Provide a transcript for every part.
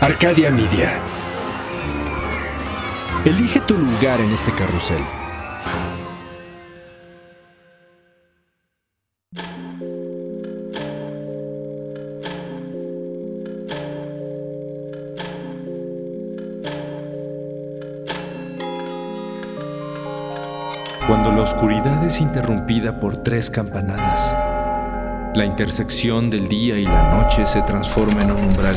Arcadia Media. Elige tu lugar en este carrusel. Cuando la oscuridad es interrumpida por tres campanadas, la intersección del día y la noche se transforma en un umbral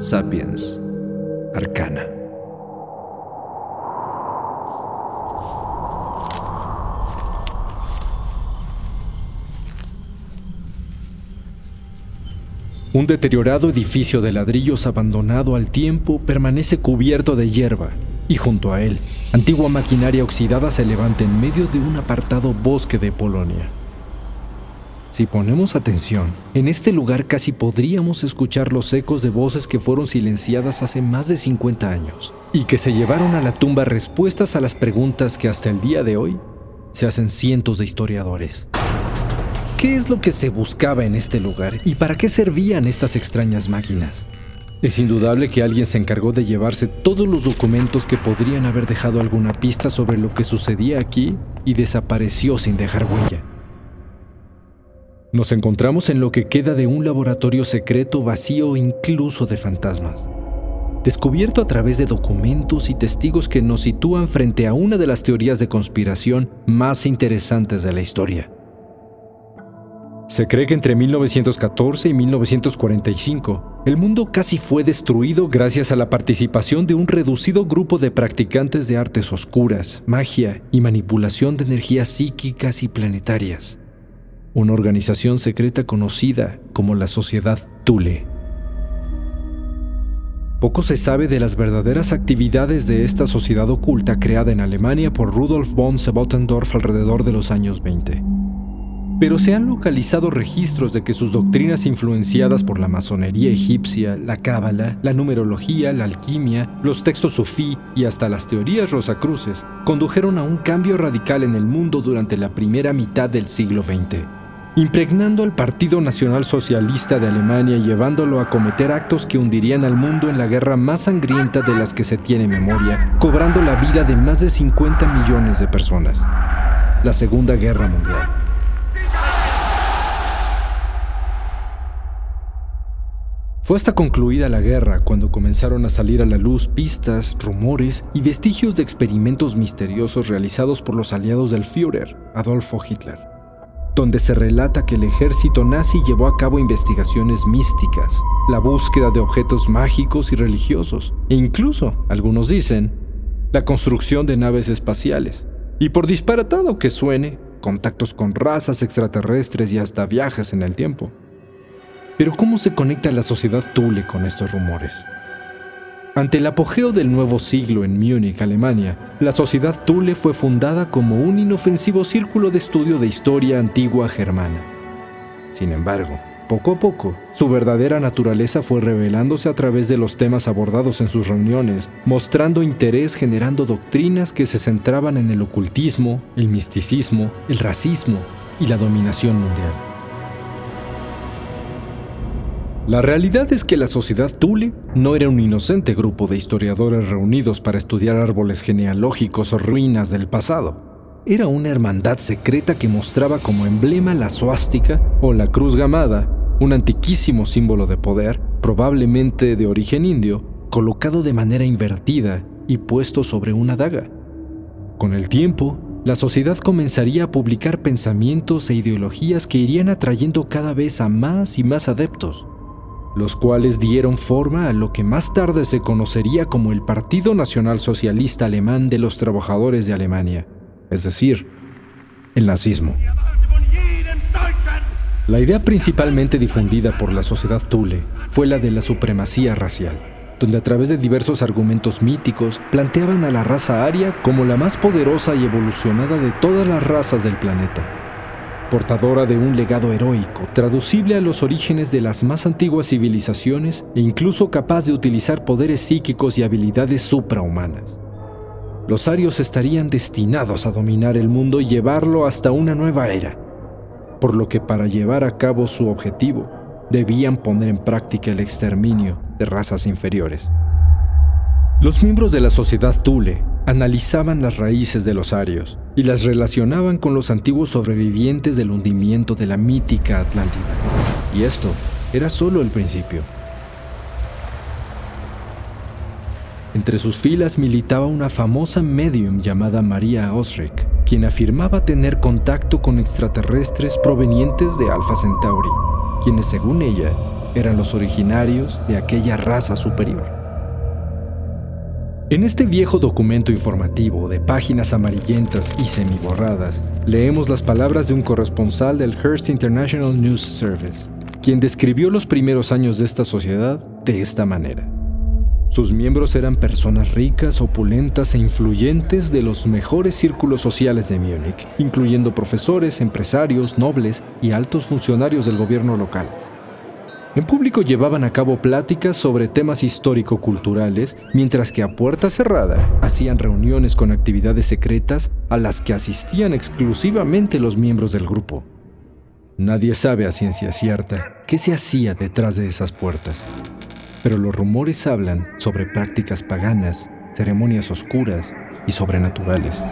Sapiens Arcana. Un deteriorado edificio de ladrillos abandonado al tiempo permanece cubierto de hierba y junto a él, antigua maquinaria oxidada se levanta en medio de un apartado bosque de Polonia. Si ponemos atención, en este lugar casi podríamos escuchar los ecos de voces que fueron silenciadas hace más de 50 años y que se llevaron a la tumba respuestas a las preguntas que hasta el día de hoy se hacen cientos de historiadores. ¿Qué es lo que se buscaba en este lugar y para qué servían estas extrañas máquinas? Es indudable que alguien se encargó de llevarse todos los documentos que podrían haber dejado alguna pista sobre lo que sucedía aquí y desapareció sin dejar huella. Nos encontramos en lo que queda de un laboratorio secreto vacío incluso de fantasmas, descubierto a través de documentos y testigos que nos sitúan frente a una de las teorías de conspiración más interesantes de la historia. Se cree que entre 1914 y 1945, el mundo casi fue destruido gracias a la participación de un reducido grupo de practicantes de artes oscuras, magia y manipulación de energías psíquicas y planetarias. Una organización secreta conocida como la Sociedad Thule. Poco se sabe de las verdaderas actividades de esta sociedad oculta creada en Alemania por Rudolf von Sebottendorf alrededor de los años 20 pero se han localizado registros de que sus doctrinas influenciadas por la masonería egipcia, la cábala, la numerología, la alquimia, los textos sufí y hasta las teorías rosacruces condujeron a un cambio radical en el mundo durante la primera mitad del siglo XX, impregnando al Partido Nacional Socialista de Alemania y llevándolo a cometer actos que hundirían al mundo en la guerra más sangrienta de las que se tiene memoria, cobrando la vida de más de 50 millones de personas. La Segunda Guerra Mundial. Fue hasta concluida la guerra cuando comenzaron a salir a la luz pistas, rumores y vestigios de experimentos misteriosos realizados por los aliados del Führer, Adolfo Hitler, donde se relata que el ejército nazi llevó a cabo investigaciones místicas, la búsqueda de objetos mágicos y religiosos, e incluso, algunos dicen, la construcción de naves espaciales. Y por disparatado que suene, contactos con razas extraterrestres y hasta viajes en el tiempo. Pero ¿cómo se conecta la sociedad Thule con estos rumores? Ante el apogeo del nuevo siglo en Múnich, Alemania, la sociedad Thule fue fundada como un inofensivo círculo de estudio de historia antigua germana. Sin embargo, poco a poco, su verdadera naturaleza fue revelándose a través de los temas abordados en sus reuniones, mostrando interés generando doctrinas que se centraban en el ocultismo, el misticismo, el racismo y la dominación mundial. La realidad es que la sociedad Thule no era un inocente grupo de historiadores reunidos para estudiar árboles genealógicos o ruinas del pasado. Era una hermandad secreta que mostraba como emblema la suástica o la cruz gamada, un antiquísimo símbolo de poder, probablemente de origen indio, colocado de manera invertida y puesto sobre una daga. Con el tiempo, la sociedad comenzaría a publicar pensamientos e ideologías que irían atrayendo cada vez a más y más adeptos los cuales dieron forma a lo que más tarde se conocería como el Partido Nacional Socialista Alemán de los Trabajadores de Alemania, es decir, el nazismo. La idea principalmente difundida por la sociedad Thule fue la de la supremacía racial, donde a través de diversos argumentos míticos planteaban a la raza aria como la más poderosa y evolucionada de todas las razas del planeta, portadora de un legado heroico, traducible a los orígenes de las más antiguas civilizaciones e incluso capaz de utilizar poderes psíquicos y habilidades suprahumanas. Los arios estarían destinados a dominar el mundo y llevarlo hasta una nueva era, por lo que para llevar a cabo su objetivo, debían poner en práctica el exterminio de razas inferiores. Los miembros de la sociedad Thule analizaban las raíces de los arios y las relacionaban con los antiguos sobrevivientes del hundimiento de la mítica Atlántida. Y esto era solo el principio. Entre sus filas militaba una famosa medium llamada María Osric, quien afirmaba tener contacto con extraterrestres provenientes de Alpha Centauri, quienes según ella eran los originarios de aquella raza superior. En este viejo documento informativo de páginas amarillentas y semiborradas, leemos las palabras de un corresponsal del Hearst International News Service, quien describió los primeros años de esta sociedad de esta manera. Sus miembros eran personas ricas, opulentas e influyentes de los mejores círculos sociales de Múnich, incluyendo profesores, empresarios, nobles y altos funcionarios del gobierno local. En público llevaban a cabo pláticas sobre temas histórico-culturales, mientras que a puerta cerrada hacían reuniones con actividades secretas a las que asistían exclusivamente los miembros del grupo. Nadie sabe a ciencia cierta qué se hacía detrás de esas puertas, pero los rumores hablan sobre prácticas paganas, ceremonias oscuras y sobrenaturales.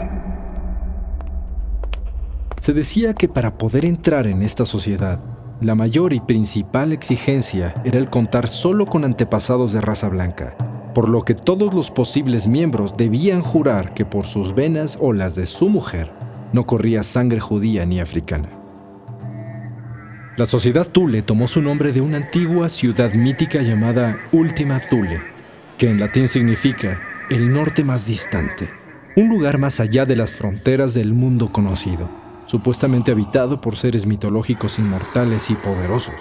Se decía que para poder entrar en esta sociedad la mayor y principal exigencia era el contar solo con antepasados de raza blanca, por lo que todos los posibles miembros debían jurar que por sus venas o las de su mujer no corría sangre judía ni africana. La sociedad Thule tomó su nombre de una antigua ciudad mítica llamada Última Thule, que en latín significa el norte más distante, un lugar más allá de las fronteras del mundo conocido supuestamente habitado por seres mitológicos inmortales y poderosos.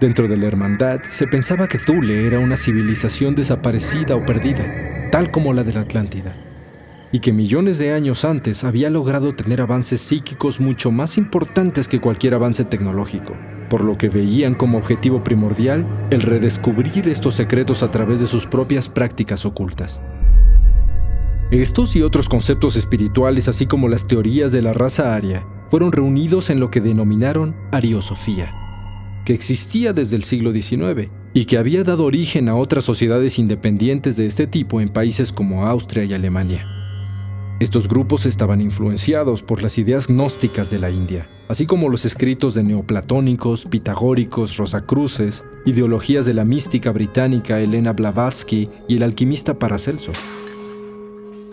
Dentro de la hermandad se pensaba que Thule era una civilización desaparecida o perdida, tal como la de la Atlántida, y que millones de años antes había logrado tener avances psíquicos mucho más importantes que cualquier avance tecnológico, por lo que veían como objetivo primordial el redescubrir estos secretos a través de sus propias prácticas ocultas. Estos y otros conceptos espirituales, así como las teorías de la raza aria, fueron reunidos en lo que denominaron Ariosofía, que existía desde el siglo XIX y que había dado origen a otras sociedades independientes de este tipo en países como Austria y Alemania. Estos grupos estaban influenciados por las ideas gnósticas de la India, así como los escritos de neoplatónicos, pitagóricos, rosacruces, ideologías de la mística británica Elena Blavatsky y el alquimista Paracelso.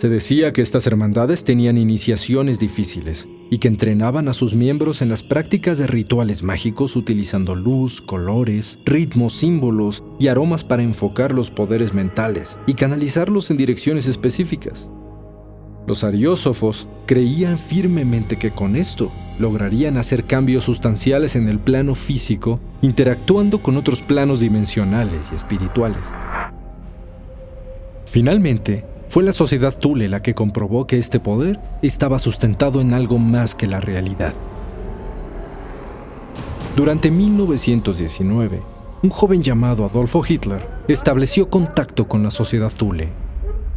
Se decía que estas hermandades tenían iniciaciones difíciles y que entrenaban a sus miembros en las prácticas de rituales mágicos utilizando luz, colores, ritmos, símbolos y aromas para enfocar los poderes mentales y canalizarlos en direcciones específicas. Los ariósofos creían firmemente que con esto lograrían hacer cambios sustanciales en el plano físico, interactuando con otros planos dimensionales y espirituales. Finalmente, fue la sociedad Thule la que comprobó que este poder estaba sustentado en algo más que la realidad. Durante 1919, un joven llamado Adolfo Hitler estableció contacto con la sociedad Thule.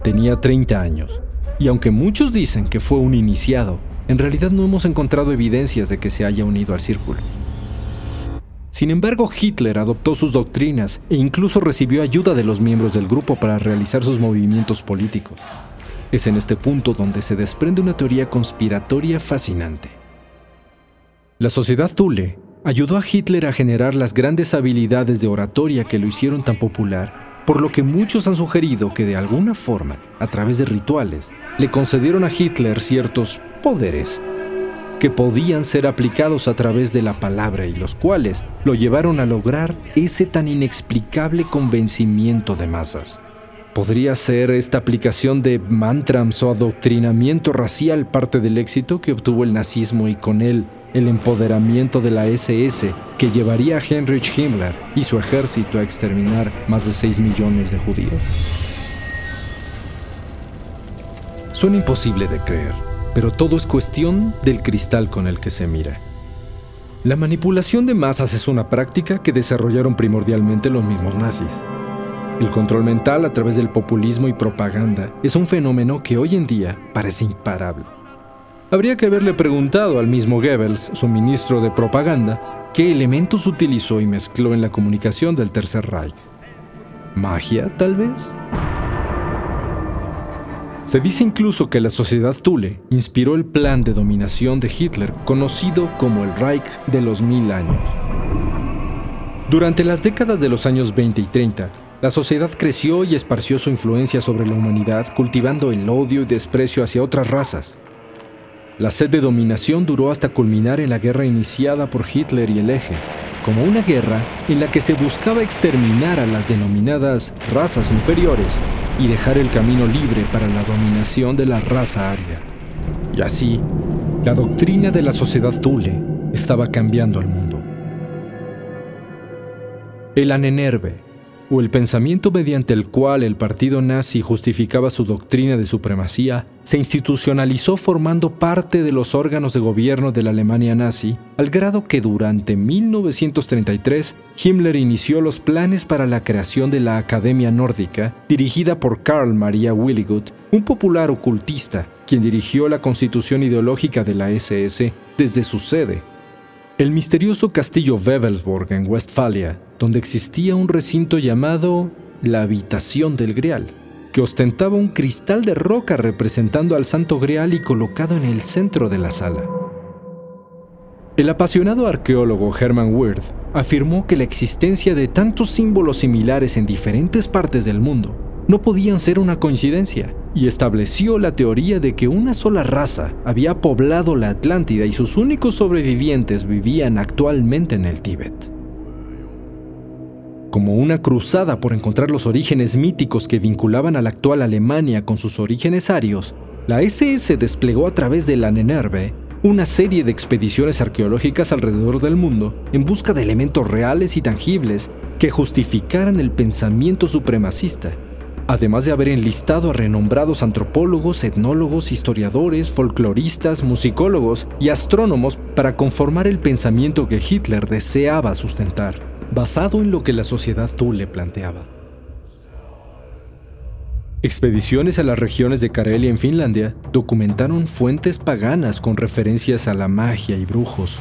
Tenía 30 años, y aunque muchos dicen que fue un iniciado, en realidad no hemos encontrado evidencias de que se haya unido al círculo. Sin embargo, Hitler adoptó sus doctrinas e incluso recibió ayuda de los miembros del grupo para realizar sus movimientos políticos. Es en este punto donde se desprende una teoría conspiratoria fascinante. La sociedad Thule ayudó a Hitler a generar las grandes habilidades de oratoria que lo hicieron tan popular, por lo que muchos han sugerido que de alguna forma, a través de rituales, le concedieron a Hitler ciertos poderes que podían ser aplicados a través de la palabra y los cuales lo llevaron a lograr ese tan inexplicable convencimiento de masas. ¿Podría ser esta aplicación de mantras o adoctrinamiento racial parte del éxito que obtuvo el nazismo y con él el empoderamiento de la SS que llevaría a Heinrich Himmler y su ejército a exterminar más de 6 millones de judíos? Suena imposible de creer, pero todo es cuestión del cristal con el que se mira. La manipulación de masas es una práctica que desarrollaron primordialmente los mismos nazis. El control mental a través del populismo y propaganda es un fenómeno que hoy en día parece imparable. Habría que haberle preguntado al mismo Goebbels, su ministro de propaganda, qué elementos utilizó y mezcló en la comunicación del Tercer Reich. ¿Magia, tal vez? Se dice incluso que la sociedad Thule inspiró el plan de dominación de Hitler conocido como el Reich de los Mil Años. Durante las décadas de los años 20 y 30, la sociedad creció y esparció su influencia sobre la humanidad, cultivando el odio y desprecio hacia otras razas. La sed de dominación duró hasta culminar en la guerra iniciada por Hitler y el Eje, como una guerra en la que se buscaba exterminar a las denominadas razas inferiores y dejar el camino libre para la dominación de la raza aria. Y así, la doctrina de la sociedad Thule estaba cambiando al mundo. El Anenerve, o el pensamiento mediante el cual el partido nazi justificaba su doctrina de supremacía, se institucionalizó formando parte de los órganos de gobierno de la Alemania nazi, al grado que durante 1933 Himmler inició los planes para la creación de la Academia Nórdica, dirigida por Karl Maria Willigut, un popular ocultista, quien dirigió la constitución ideológica de la SS desde su sede. El misterioso castillo Wewelsburg en Westfalia, donde existía un recinto llamado la Habitación del Grial, que ostentaba un cristal de roca representando al Santo Grial y colocado en el centro de la sala. El apasionado arqueólogo Hermann Wirth afirmó que la existencia de tantos símbolos similares en diferentes partes del mundo no podían ser una coincidencia, y estableció la teoría de que una sola raza había poblado la Atlántida y sus únicos sobrevivientes vivían actualmente en el Tíbet. Como una cruzada por encontrar los orígenes míticos que vinculaban a la actual Alemania con sus orígenes arios, la SS desplegó a través de la Nenerve una serie de expediciones arqueológicas alrededor del mundo en busca de elementos reales y tangibles que justificaran el pensamiento supremacista además de haber enlistado a renombrados antropólogos, etnólogos, historiadores, folcloristas, musicólogos y astrónomos para conformar el pensamiento que Hitler deseaba sustentar, basado en lo que la sociedad Thule planteaba. Expediciones a las regiones de Karelia en Finlandia documentaron fuentes paganas con referencias a la magia y brujos,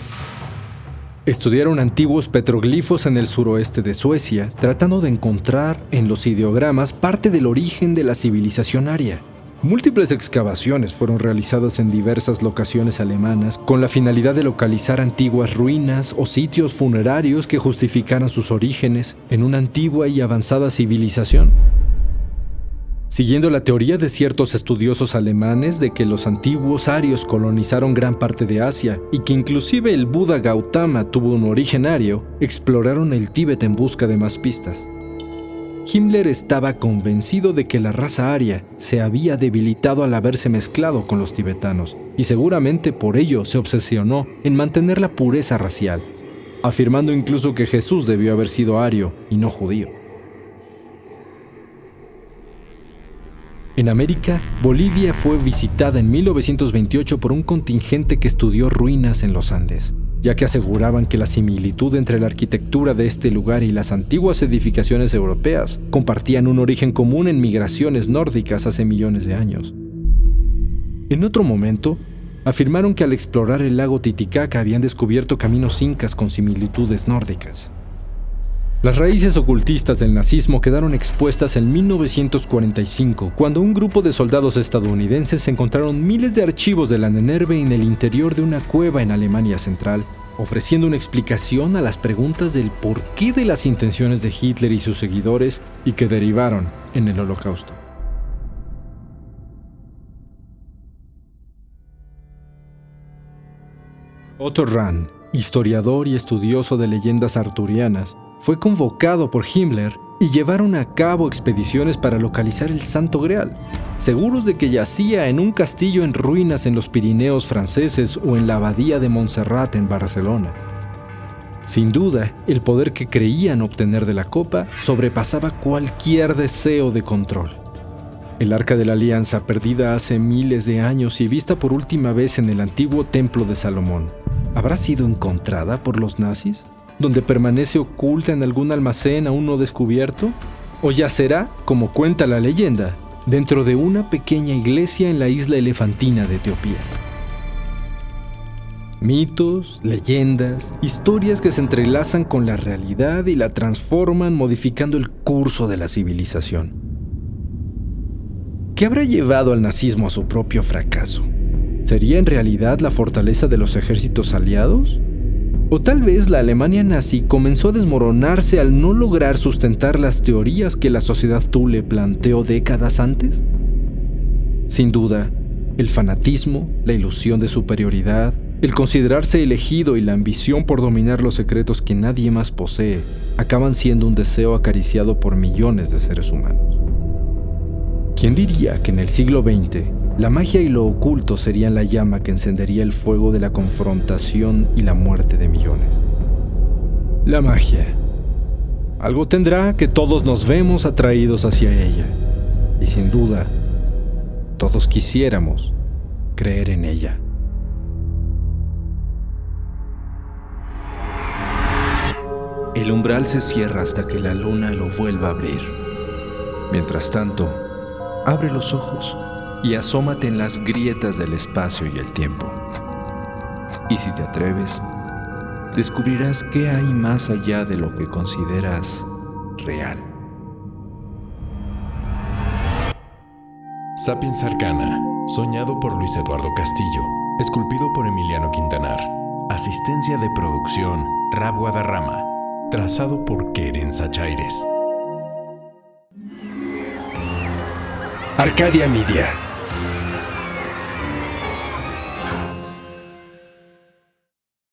Estudiaron antiguos petroglifos en el suroeste de Suecia, tratando de encontrar en los ideogramas parte del origen de la civilización aria. Múltiples excavaciones fueron realizadas en diversas locaciones alemanas con la finalidad de localizar antiguas ruinas o sitios funerarios que justificaran sus orígenes en una antigua y avanzada civilización siguiendo la teoría de ciertos estudiosos alemanes de que los antiguos arios colonizaron gran parte de Asia y que inclusive el Buda Gautama tuvo un origen ario, exploraron el Tíbet en busca de más pistas. Himmler estaba convencido de que la raza aria se había debilitado al haberse mezclado con los tibetanos, y seguramente por ello se obsesionó en mantener la pureza racial, afirmando incluso que Jesús debió haber sido ario y no judío. En América, Bolivia fue visitada en 1928 por un contingente que estudió ruinas en los Andes, ya que aseguraban que la similitud entre la arquitectura de este lugar y las antiguas edificaciones europeas compartían un origen común en migraciones nórdicas hace millones de años. En otro momento, afirmaron que al explorar el lago Titicaca habían descubierto caminos incas con similitudes nórdicas. Las raíces ocultistas del nazismo quedaron expuestas en 1945, cuando un grupo de soldados estadounidenses encontraron miles de archivos de la Nenerve en el interior de una cueva en Alemania Central, ofreciendo una explicación a las preguntas del porqué de las intenciones de Hitler y sus seguidores y que derivaron en el Holocausto. Otto Rahn, historiador y estudioso de leyendas arturianas, fue convocado por Himmler y llevaron a cabo expediciones para localizar el Santo Grial, seguros de que yacía en un castillo en ruinas en los Pirineos franceses o en la abadía de Montserrat en Barcelona. Sin duda, el poder que creían obtener de la copa sobrepasaba cualquier deseo de control. El arca de la alianza, perdida hace miles de años y vista por última vez en el antiguo templo de Salomón, ¿habrá sido encontrada por los nazis? Donde permanece oculta en algún almacén aún no descubierto? ¿O yacerá, como cuenta la leyenda, dentro de una pequeña iglesia en la isla elefantina de Etiopía? Mitos, leyendas, historias que se entrelazan con la realidad y la transforman modificando el curso de la civilización. ¿Qué habrá llevado al nazismo a su propio fracaso? ¿Sería en realidad la fortaleza de los ejércitos aliados? O tal vez la Alemania nazi comenzó a desmoronarse al no lograr sustentar las teorías que la sociedad Thule planteó décadas antes. Sin duda, el fanatismo, la ilusión de superioridad, el considerarse elegido y la ambición por dominar los secretos que nadie más posee acaban siendo un deseo acariciado por millones de seres humanos. ¿Quién diría que en el siglo XX la magia y lo oculto serían la llama que encendería el fuego de la confrontación y la muerte de millones. La magia. Algo tendrá que todos nos vemos atraídos hacia ella. Y sin duda, todos quisiéramos creer en ella. El umbral se cierra hasta que la luna lo vuelva a abrir. Mientras tanto, abre los ojos y asómate en las grietas del espacio y el tiempo. Y si te atreves, descubrirás qué hay más allá de lo que consideras real. Sapiens Arcana, soñado por Luis Eduardo Castillo, esculpido por Emiliano Quintanar. Asistencia de producción, Rab Guadarrama. Trazado por Keren Sachaires. Arcadia Media.